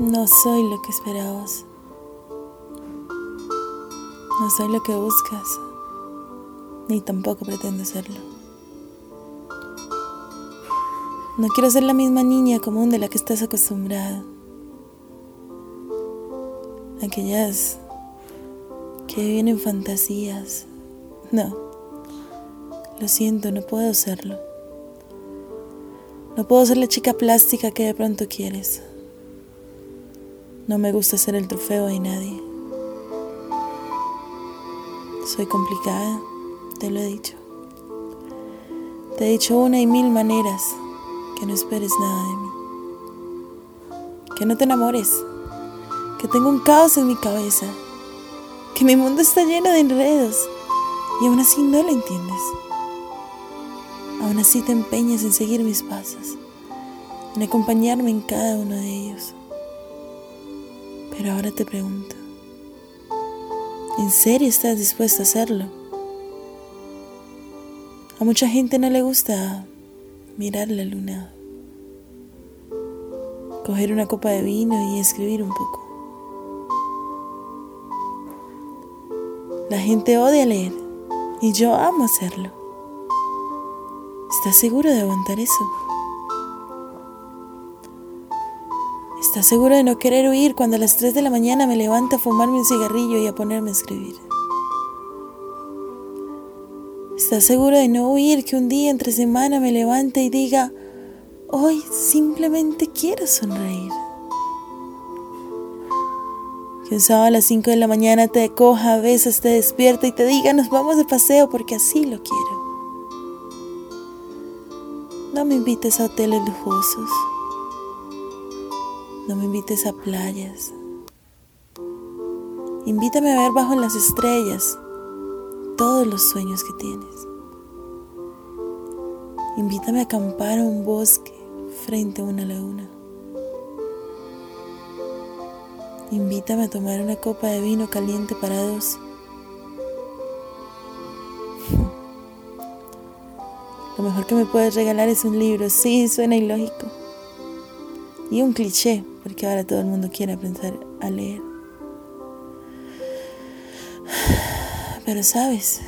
No soy lo que esperabas. No soy lo que buscas, ni tampoco pretendo serlo. No quiero ser la misma niña común de la que estás acostumbrada. Aquellas que viven en fantasías. No, lo siento, no puedo serlo. No puedo ser la chica plástica que de pronto quieres. No me gusta ser el trofeo de nadie. Soy complicada, te lo he dicho. Te he dicho una y mil maneras que no esperes nada de mí. Que no te enamores. Que tengo un caos en mi cabeza. Que mi mundo está lleno de enredos. Y aún así no lo entiendes. Aún así te empeñas en seguir mis pasos. En acompañarme en cada uno de ellos. Pero ahora te pregunto, ¿en serio estás dispuesto a hacerlo? A mucha gente no le gusta mirar la luna, coger una copa de vino y escribir un poco. La gente odia leer y yo amo hacerlo. ¿Estás seguro de aguantar eso? ¿Estás seguro de no querer huir cuando a las 3 de la mañana me levanto a fumarme un cigarrillo y a ponerme a escribir? ¿Estás seguro de no huir que un día entre semana me levante y diga, hoy simplemente quiero sonreír? Que un sábado a las 5 de la mañana te coja, besas, te despierta y te diga, nos vamos de paseo porque así lo quiero. No me invites a hoteles lujosos. No me invites a playas. Invítame a ver bajo las estrellas todos los sueños que tienes. Invítame a acampar a un bosque frente a una laguna. Invítame a tomar una copa de vino caliente para dos. Lo mejor que me puedes regalar es un libro. Sí, suena ilógico. Y un cliché, porque ahora todo el mundo quiere aprender a leer. Pero sabes,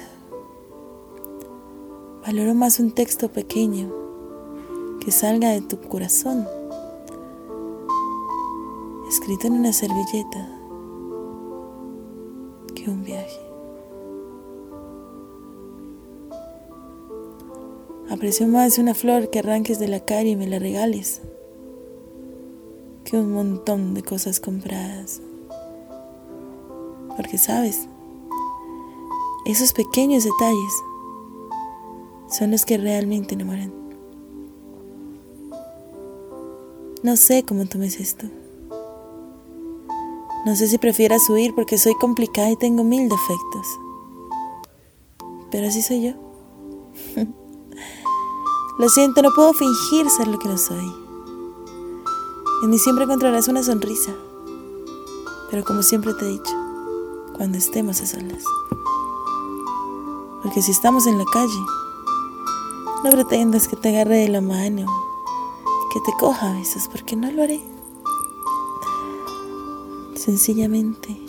valoro más un texto pequeño que salga de tu corazón, escrito en una servilleta, que un viaje. Aprecio más una flor que arranques de la calle y me la regales que un montón de cosas compradas. Porque sabes, esos pequeños detalles son los que realmente enamoran. No sé cómo tomes esto. No sé si prefieras huir porque soy complicada y tengo mil defectos. Pero así soy yo. Lo siento, no puedo fingir ser lo que no soy. En mí siempre encontrarás una sonrisa. Pero como siempre te he dicho, cuando estemos a solas. Porque si estamos en la calle, no pretendas que te agarre de la mano, que te coja a besos, porque no lo haré. Sencillamente